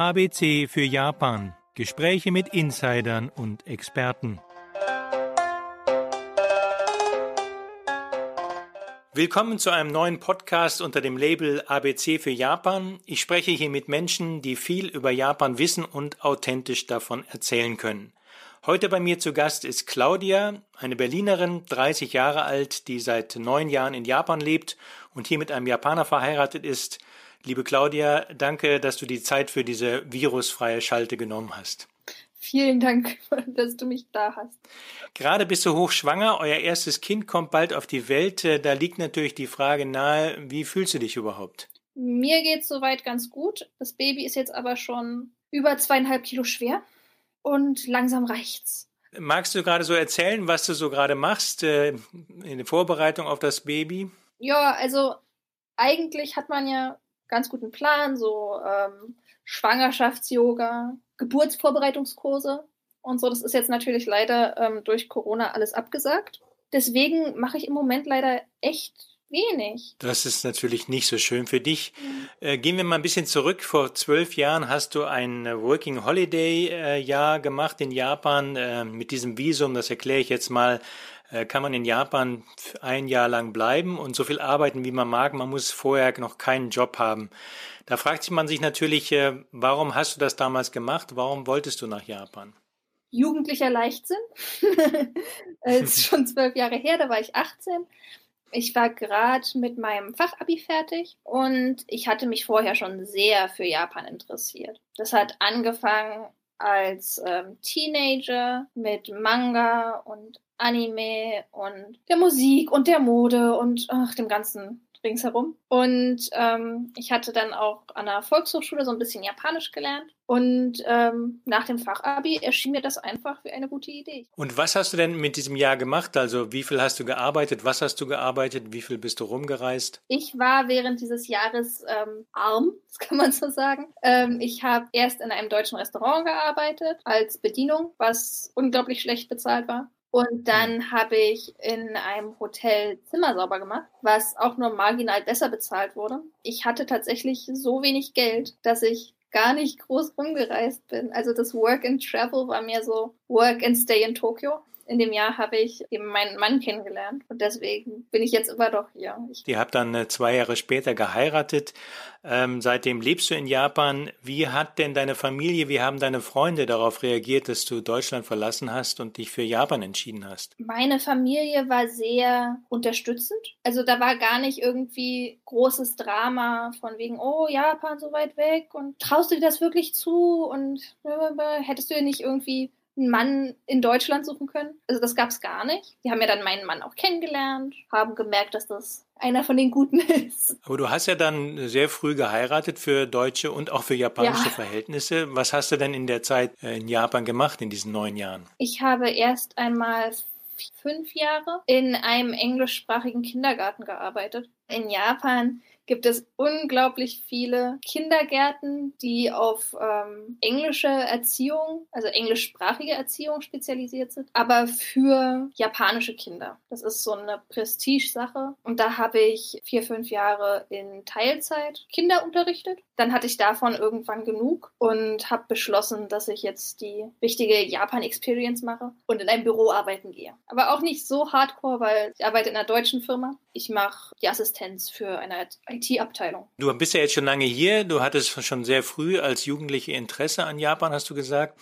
ABC für Japan. Gespräche mit Insidern und Experten. Willkommen zu einem neuen Podcast unter dem Label ABC für Japan. Ich spreche hier mit Menschen, die viel über Japan wissen und authentisch davon erzählen können. Heute bei mir zu Gast ist Claudia, eine Berlinerin, 30 Jahre alt, die seit neun Jahren in Japan lebt und hier mit einem Japaner verheiratet ist. Liebe Claudia, danke, dass du die Zeit für diese virusfreie Schalte genommen hast. Vielen Dank, dass du mich da hast. Gerade bist du hochschwanger, euer erstes Kind kommt bald auf die Welt. Da liegt natürlich die Frage nahe, wie fühlst du dich überhaupt? Mir geht's soweit ganz gut. Das Baby ist jetzt aber schon über zweieinhalb Kilo schwer und langsam reicht's. Magst du gerade so erzählen, was du so gerade machst äh, in der Vorbereitung auf das Baby? Ja, also eigentlich hat man ja ganz guten Plan, so ähm, Schwangerschafts-Yoga, Geburtsvorbereitungskurse und so. Das ist jetzt natürlich leider ähm, durch Corona alles abgesagt. Deswegen mache ich im Moment leider echt wenig. Das ist natürlich nicht so schön für dich. Mhm. Äh, gehen wir mal ein bisschen zurück. Vor zwölf Jahren hast du ein Working Holiday äh, Jahr gemacht in Japan äh, mit diesem Visum. Das erkläre ich jetzt mal. Äh, kann man in Japan ein Jahr lang bleiben und so viel arbeiten, wie man mag. Man muss vorher noch keinen Job haben. Da fragt sich man sich natürlich, äh, warum hast du das damals gemacht? Warum wolltest du nach Japan? Jugendlicher Leichtsinn. Es ist schon zwölf Jahre her, da war ich 18 ich war gerade mit meinem Fachabi fertig und ich hatte mich vorher schon sehr für Japan interessiert. Das hat angefangen als ähm, Teenager mit Manga und Anime und der Musik und der Mode und ach, dem ganzen ringsherum. Und ähm, ich hatte dann auch an der Volkshochschule so ein bisschen Japanisch gelernt. Und ähm, nach dem Fachabi erschien mir das einfach wie eine gute Idee. Und was hast du denn mit diesem Jahr gemacht? Also wie viel hast du gearbeitet? Was hast du gearbeitet? Wie viel bist du rumgereist? Ich war während dieses Jahres ähm, arm, das kann man so sagen. Ähm, ich habe erst in einem deutschen Restaurant gearbeitet als Bedienung, was unglaublich schlecht bezahlt war. Und dann mhm. habe ich in einem Hotel Zimmer sauber gemacht, was auch nur marginal besser bezahlt wurde. Ich hatte tatsächlich so wenig Geld, dass ich gar nicht groß rumgereist bin. Also das Work and Travel war mir so Work and Stay in Tokio in dem Jahr habe ich eben meinen Mann kennengelernt und deswegen bin ich jetzt immer doch hier. Ich Die habt dann äh, zwei Jahre später geheiratet. Ähm, seitdem lebst du in Japan. Wie hat denn deine Familie, wie haben deine Freunde darauf reagiert, dass du Deutschland verlassen hast und dich für Japan entschieden hast? Meine Familie war sehr unterstützend. Also da war gar nicht irgendwie großes Drama von wegen, oh, Japan so weit weg und traust du dir das wirklich zu und hättest du dir nicht irgendwie einen Mann in Deutschland suchen können. Also das gab es gar nicht. Die haben ja dann meinen Mann auch kennengelernt, haben gemerkt, dass das einer von den Guten ist. Aber du hast ja dann sehr früh geheiratet für deutsche und auch für japanische ja. Verhältnisse. Was hast du denn in der Zeit äh, in Japan gemacht, in diesen neun Jahren? Ich habe erst einmal fünf Jahre in einem englischsprachigen Kindergarten gearbeitet. In Japan gibt es unglaublich viele Kindergärten, die auf ähm, englische Erziehung, also englischsprachige Erziehung spezialisiert sind, aber für japanische Kinder. Das ist so eine Prestige-Sache. Und da habe ich vier, fünf Jahre in Teilzeit Kinder unterrichtet. Dann hatte ich davon irgendwann genug und habe beschlossen, dass ich jetzt die wichtige Japan-Experience mache und in einem Büro arbeiten gehe. Aber auch nicht so hardcore, weil ich arbeite in einer deutschen Firma. Ich mache die Assistenz für eine IT-Abteilung. Du bist ja jetzt schon lange hier. Du hattest schon sehr früh als Jugendliche Interesse an Japan, hast du gesagt.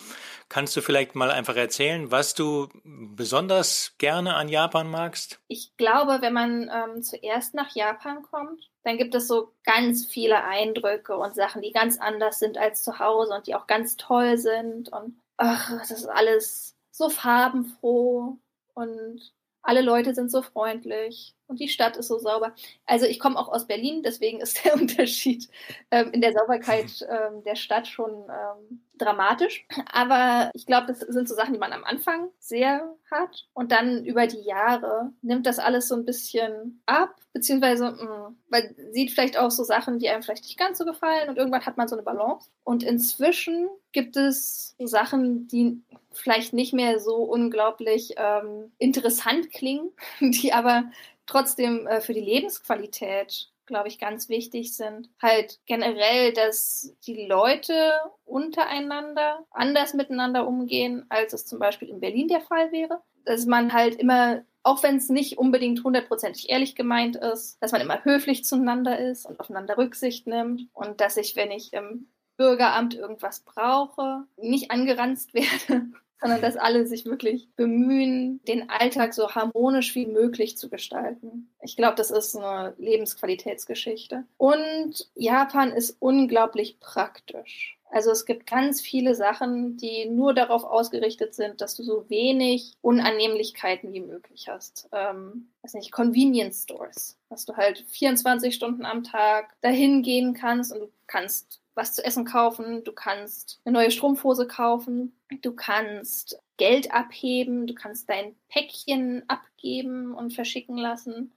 Kannst du vielleicht mal einfach erzählen, was du besonders gerne an Japan magst? Ich glaube, wenn man ähm, zuerst nach Japan kommt, dann gibt es so ganz viele Eindrücke und Sachen, die ganz anders sind als zu Hause und die auch ganz toll sind. Und ach, das ist alles so farbenfroh und alle Leute sind so freundlich und die Stadt ist so sauber. Also ich komme auch aus Berlin, deswegen ist der Unterschied ähm, in der Sauberkeit ähm, der Stadt schon ähm, dramatisch. Aber ich glaube, das sind so Sachen, die man am Anfang sehr hat und dann über die Jahre nimmt das alles so ein bisschen ab, beziehungsweise mh, mm, man sieht vielleicht auch so Sachen, die einem vielleicht nicht ganz so gefallen und irgendwann hat man so eine Balance. Und inzwischen gibt es Sachen, die vielleicht nicht mehr so unglaublich ähm, interessant klingen, die aber trotzdem äh, für die Lebensqualität glaube ich, ganz wichtig sind. Halt generell, dass die Leute untereinander anders miteinander umgehen, als es zum Beispiel in Berlin der Fall wäre. Dass man halt immer auch wenn es nicht unbedingt hundertprozentig ehrlich gemeint ist, dass man immer höflich zueinander ist und aufeinander Rücksicht nimmt und dass ich, wenn ich im Bürgeramt irgendwas brauche, nicht angeranzt werde, sondern dass alle sich wirklich bemühen, den Alltag so harmonisch wie möglich zu gestalten. Ich glaube, das ist eine Lebensqualitätsgeschichte. Und Japan ist unglaublich praktisch. Also es gibt ganz viele Sachen, die nur darauf ausgerichtet sind, dass du so wenig Unannehmlichkeiten wie möglich hast. Ähm, weiß nicht, Convenience Stores, dass du halt 24 Stunden am Tag dahin gehen kannst und du kannst was zu essen kaufen, du kannst eine neue Strumpfhose kaufen, du kannst Geld abheben, du kannst dein Päckchen abgeben und verschicken lassen,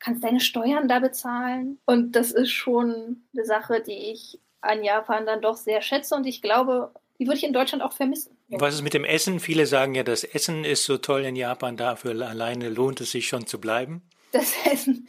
kannst deine Steuern da bezahlen. Und das ist schon eine Sache, die ich an Japan dann doch sehr schätze und ich glaube, die würde ich in Deutschland auch vermissen. Was ist mit dem Essen? Viele sagen ja, das Essen ist so toll in Japan, dafür alleine lohnt es sich schon zu bleiben. Das Essen.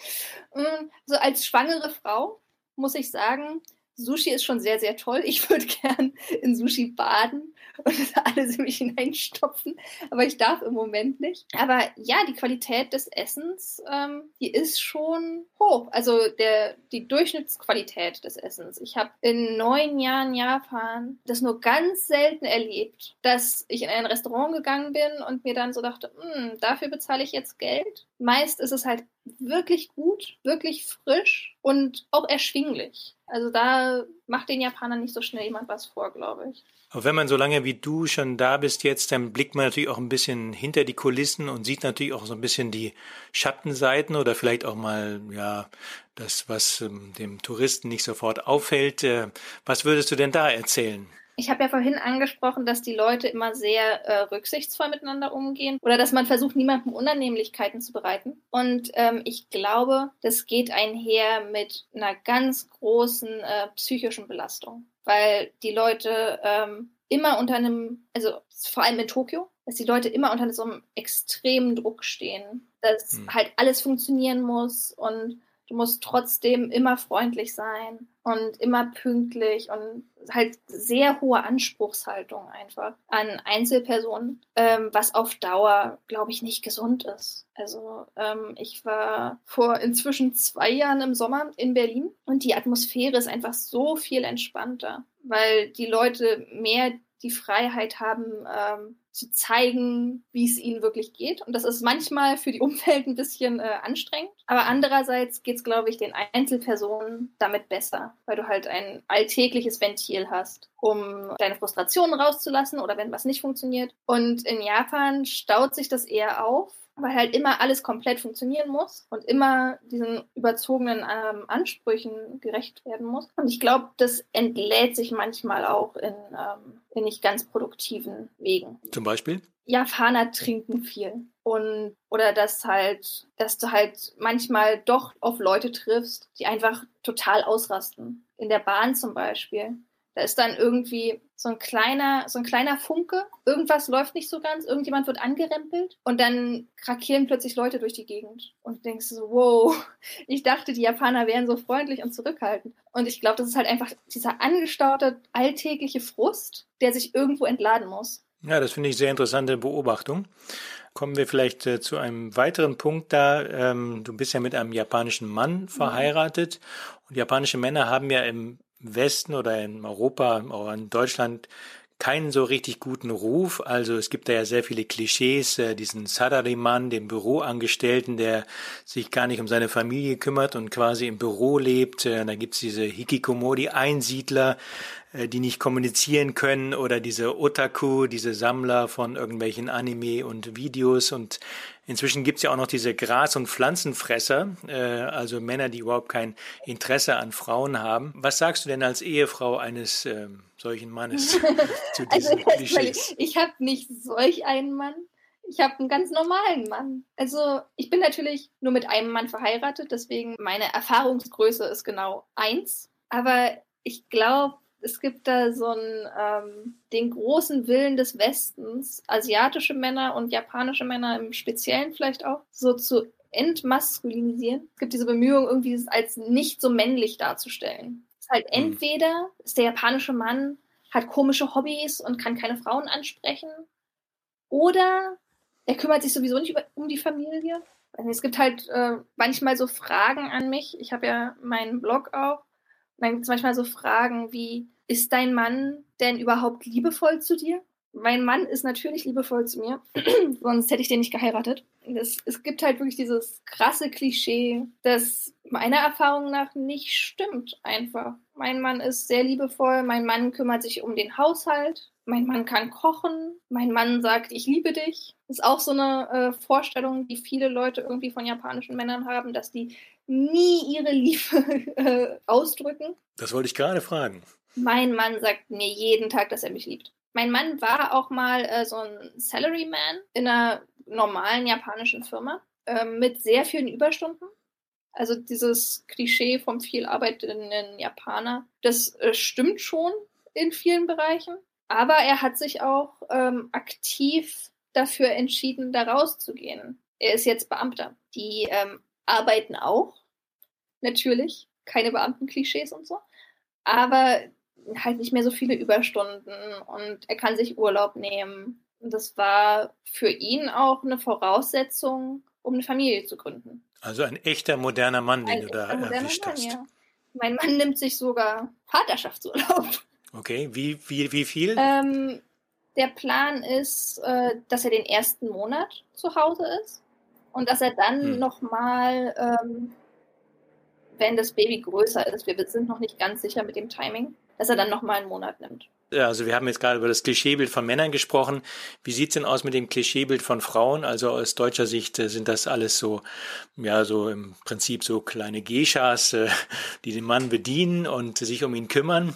Mm, so als schwangere Frau muss ich sagen, Sushi ist schon sehr, sehr toll. Ich würde gern in Sushi baden und alles in mich hineinstopfen, aber ich darf im Moment nicht. Aber ja, die Qualität des Essens, ähm, die ist schon hoch. Also der, die Durchschnittsqualität des Essens. Ich habe in neun Jahren Japan das nur ganz selten erlebt, dass ich in ein Restaurant gegangen bin und mir dann so dachte, hm, dafür bezahle ich jetzt Geld. Meist ist es halt wirklich gut, wirklich frisch und auch erschwinglich. Also da macht den Japanern nicht so schnell jemand was vor, glaube ich. Aber wenn man so lange wie du schon da bist jetzt, dann blickt man natürlich auch ein bisschen hinter die Kulissen und sieht natürlich auch so ein bisschen die Schattenseiten oder vielleicht auch mal, ja, das, was ähm, dem Touristen nicht sofort auffällt. Äh, was würdest du denn da erzählen? Ich habe ja vorhin angesprochen, dass die Leute immer sehr äh, rücksichtsvoll miteinander umgehen oder dass man versucht, niemandem Unannehmlichkeiten zu bereiten. Und ähm, ich glaube, das geht einher mit einer ganz großen äh, psychischen Belastung, weil die Leute ähm, immer unter einem, also vor allem in Tokio, dass die Leute immer unter so einem extremen Druck stehen, dass hm. halt alles funktionieren muss und du musst trotzdem immer freundlich sein und immer pünktlich und halt sehr hohe Anspruchshaltung einfach an Einzelpersonen, ähm, was auf Dauer, glaube ich, nicht gesund ist. Also ähm, ich war vor inzwischen zwei Jahren im Sommer in Berlin und die Atmosphäre ist einfach so viel entspannter, weil die Leute mehr die Freiheit haben, ähm, zu zeigen, wie es ihnen wirklich geht. Und das ist manchmal für die Umwelt ein bisschen äh, anstrengend. Aber andererseits geht es, glaube ich, den Einzelpersonen damit besser, weil du halt ein alltägliches Ventil hast, um deine Frustrationen rauszulassen oder wenn was nicht funktioniert. Und in Japan staut sich das eher auf weil halt immer alles komplett funktionieren muss und immer diesen überzogenen ähm, Ansprüchen gerecht werden muss. Und ich glaube, das entlädt sich manchmal auch in, ähm, in nicht ganz produktiven Wegen. Zum Beispiel? Japaner trinken viel. Und, oder dass halt, dass du halt manchmal doch auf Leute triffst, die einfach total ausrasten. In der Bahn zum Beispiel. Da ist dann irgendwie so ein kleiner, so ein kleiner Funke. Irgendwas läuft nicht so ganz, irgendjemand wird angerempelt und dann krakieren plötzlich Leute durch die Gegend. Und denkst so, wow, ich dachte, die Japaner wären so freundlich und zurückhaltend. Und ich glaube, das ist halt einfach dieser angestaute alltägliche Frust, der sich irgendwo entladen muss. Ja, das finde ich sehr interessante Beobachtung. Kommen wir vielleicht äh, zu einem weiteren Punkt da. Ähm, du bist ja mit einem japanischen Mann verheiratet und japanische Männer haben ja im Westen oder in Europa oder in Deutschland keinen so richtig guten Ruf. Also es gibt da ja sehr viele Klischees, äh, diesen Sadariman, den Büroangestellten, der sich gar nicht um seine Familie kümmert und quasi im Büro lebt. Äh, da gibt's diese Hikikomori-Einsiedler, äh, die nicht kommunizieren können oder diese Otaku, diese Sammler von irgendwelchen Anime und Videos und Inzwischen gibt's ja auch noch diese Gras- und Pflanzenfresser, äh, also Männer, die überhaupt kein Interesse an Frauen haben. Was sagst du denn als Ehefrau eines äh, solchen Mannes zu diesen also, Klischees? Ich habe nicht solch einen Mann. Ich habe einen ganz normalen Mann. Also ich bin natürlich nur mit einem Mann verheiratet, deswegen meine Erfahrungsgröße ist genau eins. Aber ich glaube, es gibt da so einen, ähm, den großen Willen des Westens, asiatische Männer und japanische Männer im Speziellen vielleicht auch, so zu entmaskulinisieren. Es gibt diese Bemühung, irgendwie es als nicht so männlich darzustellen. Es ist halt mhm. entweder ist der japanische Mann hat komische Hobbys und kann keine Frauen ansprechen, oder er kümmert sich sowieso nicht über, um die Familie. Es gibt halt äh, manchmal so Fragen an mich. Ich habe ja meinen Blog auch. Dann gibt es manchmal so Fragen wie, ist dein Mann denn überhaupt liebevoll zu dir? Mein Mann ist natürlich liebevoll zu mir, sonst hätte ich den nicht geheiratet. Das, es gibt halt wirklich dieses krasse Klischee, das meiner Erfahrung nach nicht stimmt einfach. Mein Mann ist sehr liebevoll, mein Mann kümmert sich um den Haushalt, mein Mann kann kochen, mein Mann sagt, ich liebe dich. Das ist auch so eine äh, Vorstellung, die viele Leute irgendwie von japanischen Männern haben, dass die nie ihre Liebe äh, ausdrücken. Das wollte ich gerade fragen. Mein Mann sagt mir jeden Tag, dass er mich liebt. Mein Mann war auch mal äh, so ein Salaryman in einer normalen japanischen Firma äh, mit sehr vielen Überstunden. Also dieses Klischee vom viel arbeitenden Japaner, das äh, stimmt schon in vielen Bereichen. Aber er hat sich auch ähm, aktiv dafür entschieden, da rauszugehen. Er ist jetzt Beamter. Die ähm, arbeiten auch, natürlich, keine Beamtenklischees und so, aber halt nicht mehr so viele Überstunden und er kann sich Urlaub nehmen. Und das war für ihn auch eine Voraussetzung, um eine Familie zu gründen. Also ein echter moderner Mann, den ein du da erwischt Mann, hast. Ja. Mein Mann nimmt sich sogar Vaterschaftsurlaub. Okay, wie, wie, wie viel? Ähm, der Plan ist, äh, dass er den ersten Monat zu Hause ist und dass er dann hm. nochmal, ähm, wenn das Baby größer ist, wir sind noch nicht ganz sicher mit dem Timing, dass er dann nochmal einen Monat nimmt. Also wir haben jetzt gerade über das Klischeebild von Männern gesprochen. Wie sieht's denn aus mit dem Klischeebild von Frauen? Also aus deutscher Sicht äh, sind das alles so, ja, so im Prinzip so kleine Geishas, äh, die den Mann bedienen und sich um ihn kümmern.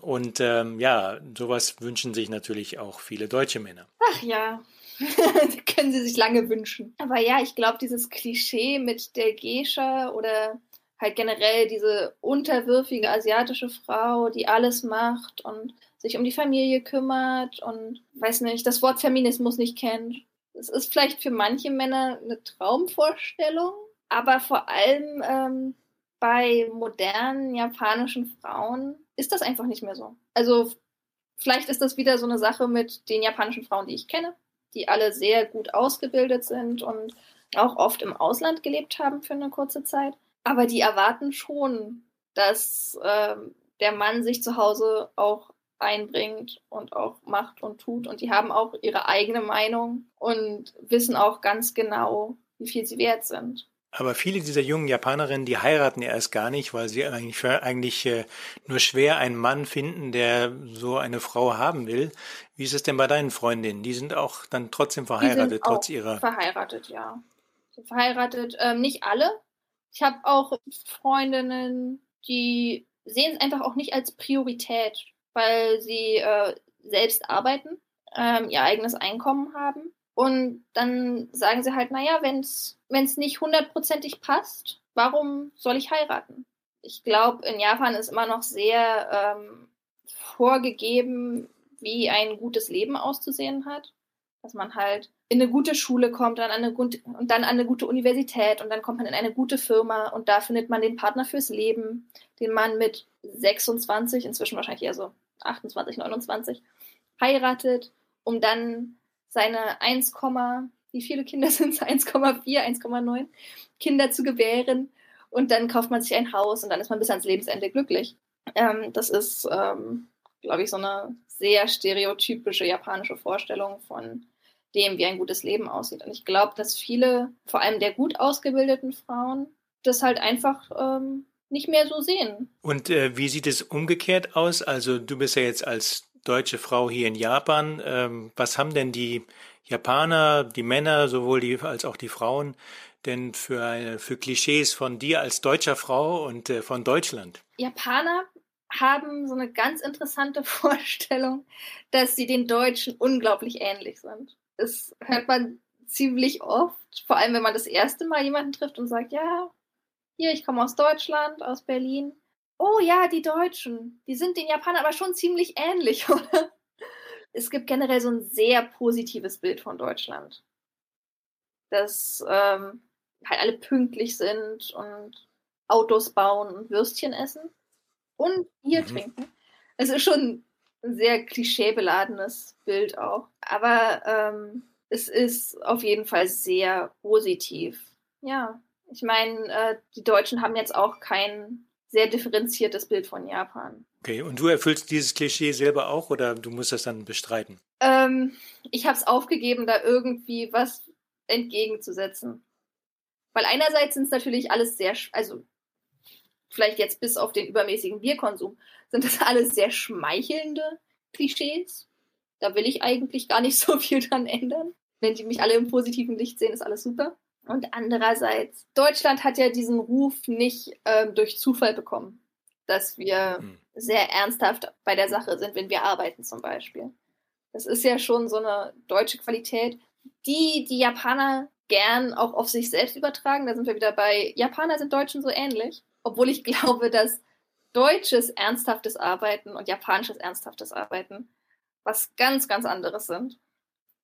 Und ähm, ja, sowas wünschen sich natürlich auch viele deutsche Männer. Ach ja, können sie sich lange wünschen. Aber ja, ich glaube, dieses Klischee mit der Geisha oder halt generell diese unterwürfige asiatische Frau, die alles macht und sich um die Familie kümmert und weiß nicht, das Wort Feminismus nicht kennt. Es ist vielleicht für manche Männer eine Traumvorstellung, aber vor allem ähm, bei modernen japanischen Frauen ist das einfach nicht mehr so. Also vielleicht ist das wieder so eine Sache mit den japanischen Frauen, die ich kenne, die alle sehr gut ausgebildet sind und auch oft im Ausland gelebt haben für eine kurze Zeit. Aber die erwarten schon, dass äh, der Mann sich zu Hause auch einbringt und auch macht und tut. Und die haben auch ihre eigene Meinung und wissen auch ganz genau, wie viel sie wert sind. Aber viele dieser jungen Japanerinnen, die heiraten ja erst gar nicht, weil sie eigentlich, eigentlich äh, nur schwer einen Mann finden, der so eine Frau haben will. Wie ist es denn bei deinen Freundinnen? Die sind auch dann trotzdem verheiratet, trotz ihrer. Verheiratet, ja. Verheiratet, ähm, nicht alle. Ich habe auch Freundinnen, die sehen es einfach auch nicht als Priorität, weil sie äh, selbst arbeiten, ähm, ihr eigenes Einkommen haben und dann sagen sie halt, naja, wenn es nicht hundertprozentig passt, warum soll ich heiraten? Ich glaube, in Japan ist immer noch sehr ähm, vorgegeben, wie ein gutes Leben auszusehen hat. Dass man halt in eine gute Schule kommt dann an eine gute, und dann an eine gute Universität und dann kommt man in eine gute Firma und da findet man den Partner fürs Leben, den man mit 26, inzwischen wahrscheinlich eher so 28, 29, heiratet, um dann seine 1, wie viele Kinder sind es? 1,4, 1,9 Kinder zu gebären. Und dann kauft man sich ein Haus und dann ist man bis ans Lebensende glücklich. Ähm, das ist, ähm, glaube ich, so eine sehr stereotypische japanische Vorstellung von dem, wie ein gutes Leben aussieht. Und ich glaube, dass viele, vor allem der gut ausgebildeten Frauen, das halt einfach ähm, nicht mehr so sehen. Und äh, wie sieht es umgekehrt aus? Also du bist ja jetzt als deutsche Frau hier in Japan. Ähm, was haben denn die Japaner, die Männer, sowohl die als auch die Frauen, denn für, eine, für Klischees von dir als deutscher Frau und äh, von Deutschland? Japaner haben so eine ganz interessante Vorstellung, dass sie den Deutschen unglaublich ähnlich sind. Das hört man ziemlich oft, vor allem wenn man das erste Mal jemanden trifft und sagt, ja, hier, ich komme aus Deutschland, aus Berlin oh ja, die Deutschen, die sind den Japanern aber schon ziemlich ähnlich, oder? Es gibt generell so ein sehr positives Bild von Deutschland. Das ähm, halt alle pünktlich sind und Autos bauen und Würstchen essen und Bier mhm. trinken. Es ist schon ein sehr klischeebeladenes Bild auch. Aber ähm, es ist auf jeden Fall sehr positiv. Ja, ich meine, äh, die Deutschen haben jetzt auch kein sehr differenziertes Bild von Japan. Okay, und du erfüllst dieses Klischee selber auch oder du musst das dann bestreiten? Ähm, ich habe es aufgegeben, da irgendwie was entgegenzusetzen. Weil einerseits sind es natürlich alles sehr, also vielleicht jetzt bis auf den übermäßigen Bierkonsum, sind das alles sehr schmeichelnde Klischees. Da will ich eigentlich gar nicht so viel dran ändern. Wenn die mich alle im positiven Licht sehen, ist alles super. Und andererseits, Deutschland hat ja diesen Ruf nicht ähm, durch Zufall bekommen, dass wir hm. sehr ernsthaft bei der Sache sind, wenn wir arbeiten zum Beispiel. Das ist ja schon so eine deutsche Qualität, die die Japaner gern auch auf sich selbst übertragen. Da sind wir wieder bei Japaner sind Deutschen so ähnlich, obwohl ich glaube, dass deutsches ernsthaftes Arbeiten und japanisches ernsthaftes Arbeiten was ganz, ganz anderes sind.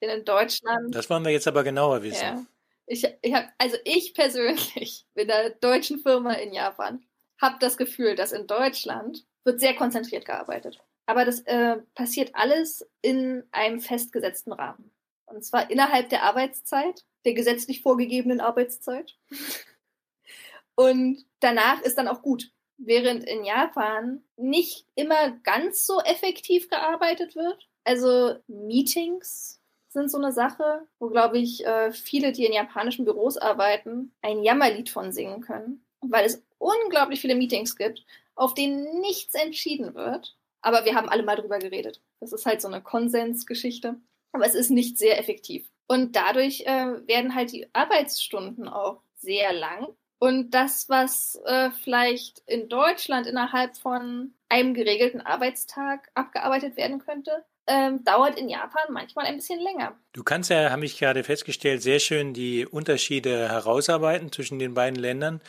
Denn in Deutschland. Das wollen wir jetzt aber genauer wissen. Ja. Ich, ich hab, also ich persönlich mit einer deutschen Firma in Japan habe das Gefühl, dass in Deutschland wird sehr konzentriert gearbeitet. Aber das äh, passiert alles in einem festgesetzten Rahmen. Und zwar innerhalb der Arbeitszeit, der gesetzlich vorgegebenen Arbeitszeit. Und danach ist dann auch gut. Während in Japan nicht immer ganz so effektiv gearbeitet wird. Also Meetings sind so eine Sache, wo, glaube ich, äh, viele, die in japanischen Büros arbeiten, ein Jammerlied von singen können, weil es unglaublich viele Meetings gibt, auf denen nichts entschieden wird. Aber wir haben alle mal drüber geredet. Das ist halt so eine Konsensgeschichte. Aber es ist nicht sehr effektiv. Und dadurch äh, werden halt die Arbeitsstunden auch sehr lang. Und das, was äh, vielleicht in Deutschland innerhalb von einem geregelten Arbeitstag abgearbeitet werden könnte, ähm, dauert in Japan manchmal ein bisschen länger. Du kannst ja, habe ich gerade festgestellt, sehr schön die Unterschiede herausarbeiten zwischen den beiden Ländern.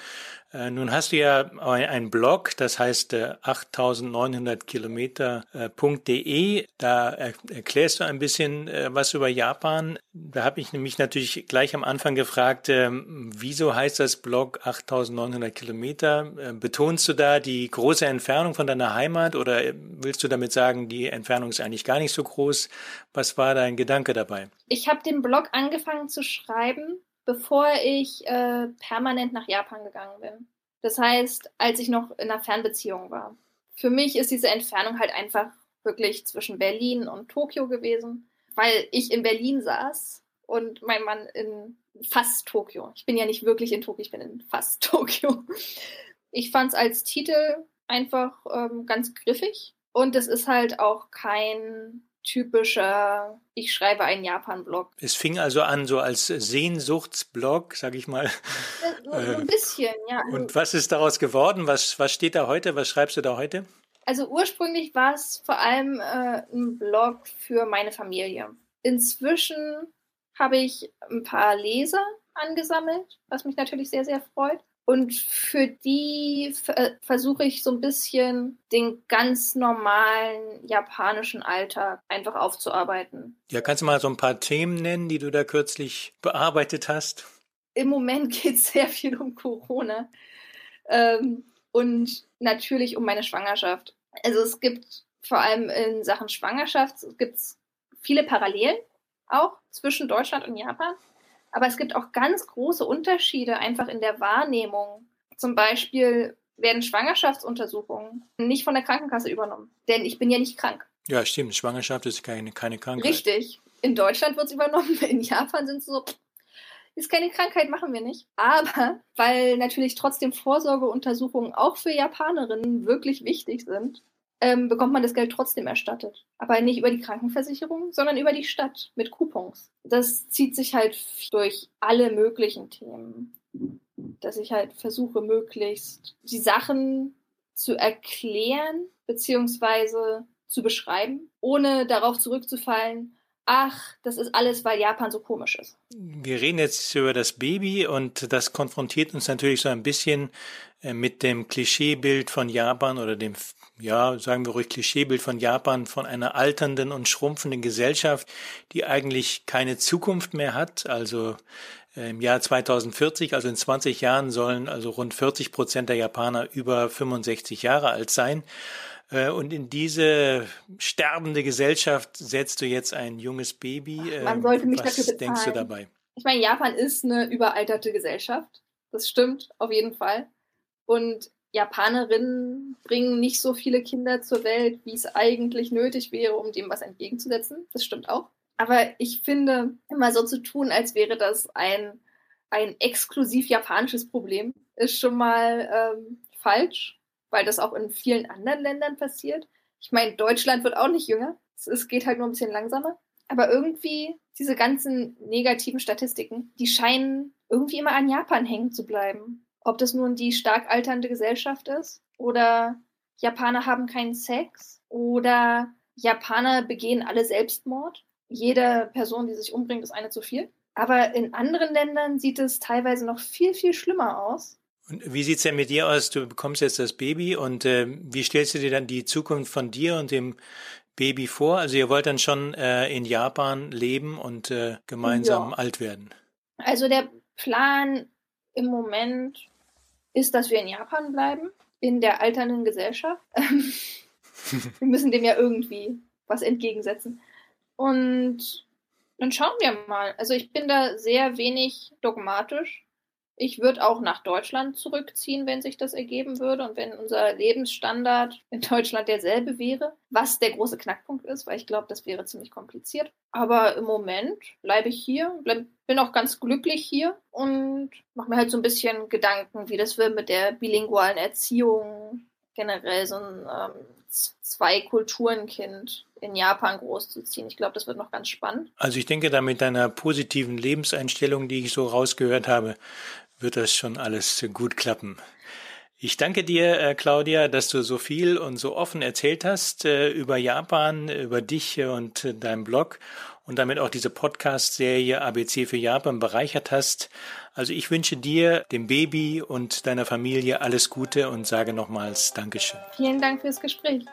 Äh, nun hast du ja einen Blog, das heißt äh, 8900 Kilometer.de. Da erklärst du ein bisschen äh, was über Japan. Da habe ich nämlich natürlich gleich am Anfang gefragt, ähm, wieso heißt das Blog 8900 Kilometer? Äh, betonst du da die große Entfernung von deiner Heimat oder willst du damit sagen, die Entfernung ist eigentlich gar nicht so groß? Was war dein Gedanke dabei? Ich habe den Blog angefangen zu schreiben, bevor ich äh, permanent nach Japan gegangen bin. Das heißt, als ich noch in einer Fernbeziehung war. Für mich ist diese Entfernung halt einfach wirklich zwischen Berlin und Tokio gewesen, weil ich in Berlin saß und mein Mann in fast Tokio. Ich bin ja nicht wirklich in Tokio, ich bin in fast Tokio. Ich fand es als Titel einfach ähm, ganz griffig und es ist halt auch kein typischer, ich schreibe einen Japan-Blog. Es fing also an so als Sehnsuchtsblog, sag ich mal. So, so ein bisschen, ja. Und was ist daraus geworden? Was, was steht da heute? Was schreibst du da heute? Also ursprünglich war es vor allem äh, ein Blog für meine Familie. Inzwischen habe ich ein paar Leser angesammelt, was mich natürlich sehr, sehr freut. Und für die versuche ich so ein bisschen den ganz normalen japanischen Alltag einfach aufzuarbeiten. Ja, kannst du mal so ein paar Themen nennen, die du da kürzlich bearbeitet hast? Im Moment geht es sehr viel um Corona ähm, und natürlich um meine Schwangerschaft. Also es gibt vor allem in Sachen Schwangerschaft gibt's viele Parallelen auch zwischen Deutschland und Japan. Aber es gibt auch ganz große Unterschiede einfach in der Wahrnehmung. Zum Beispiel werden Schwangerschaftsuntersuchungen nicht von der Krankenkasse übernommen. Denn ich bin ja nicht krank. Ja, stimmt. Schwangerschaft ist keine, keine Krankheit. Richtig. In Deutschland wird es übernommen. In Japan sind es so, ist keine Krankheit, machen wir nicht. Aber weil natürlich trotzdem Vorsorgeuntersuchungen auch für Japanerinnen wirklich wichtig sind, ähm, bekommt man das Geld trotzdem erstattet. Aber nicht über die Krankenversicherung, sondern über die Stadt mit Coupons. Das zieht sich halt durch alle möglichen Themen. Dass ich halt versuche, möglichst die Sachen zu erklären, beziehungsweise zu beschreiben, ohne darauf zurückzufallen, ach, das ist alles, weil Japan so komisch ist. Wir reden jetzt über das Baby und das konfrontiert uns natürlich so ein bisschen äh, mit dem Klischeebild von Japan oder dem, ja, sagen wir ruhig Klischeebild von Japan, von einer alternden und schrumpfenden Gesellschaft, die eigentlich keine Zukunft mehr hat. Also Im Jahr 2040, also in 20 Jahren, sollen also rund 40 Prozent der Japaner über 65 Jahre alt sein. Äh, und in diese sterbende Gesellschaft setzt du jetzt ein junges Baby. Man sollte mich Was dafür denkst du dabei? Ich meine, Japan ist eine überalterte Gesellschaft. Das stimmt auf jeden Fall. Und Japanerinnen bringen nicht so viele Kinder zur Welt, wie es eigentlich nötig wäre, um dem was entgegenzusetzen. Das stimmt auch. Aber ich finde, immer so zu tun, als wäre das ein, ein exklusiv japanisches Problem, ist schon mal ähm, falsch, weil das auch in vielen anderen Ländern passiert. Ich meine, Deutschland wird auch nicht jünger. Es, es geht halt nur ein bisschen langsamer. Aber irgendwie, diese ganzen negativen Statistiken, die scheinen irgendwie immer an Japan hängen zu bleiben. Ob das nun die stark alternde Gesellschaft ist oder Japaner haben keinen Sex oder Japaner begehen alle Selbstmord jede Person, die sich umbringt, ist eine zu viel. Aber in anderen Ländern sieht es teilweise noch viel, viel schlimmer aus. Und wie sieht's denn mit dir aus? Du bekommst jetzt das Baby und äh, wie stellst du dir dann die Zukunft von dir und dem Baby vor? Also ihr wollt dann schon äh, in Japan leben und äh, gemeinsam ja. alt werden. Also der Plan im Moment ist, dass wir in Japan bleiben, in der alternden Gesellschaft. wir müssen dem ja irgendwie was entgegensetzen. Und dann schauen wir mal. Also ich bin da sehr wenig dogmatisch. Ich würde auch nach Deutschland zurückziehen, wenn sich das ergeben würde und wenn unser Lebensstandard in Deutschland derselbe wäre, was der große Knackpunkt ist, weil ich glaube, das wäre ziemlich kompliziert. Aber im Moment bleibe ich hier, bleib, bin auch ganz glücklich hier und mache mir halt so ein bisschen Gedanken, wie das wird mit der bilingualen Erziehung, generell so ein ähm, Zwei-Kulturen-Kind in Japan großzuziehen. Ich glaube, das wird noch ganz spannend. Also ich denke, da mit deiner positiven Lebenseinstellung, die ich so rausgehört habe, wird das schon alles gut klappen. Ich danke dir, äh, Claudia, dass du so viel und so offen erzählt hast äh, über Japan, über dich und äh, deinen Blog und damit auch diese Podcast-Serie ABC für Japan bereichert hast. Also ich wünsche dir, dem Baby und deiner Familie alles Gute und sage nochmals Dankeschön. Vielen Dank fürs Gespräch.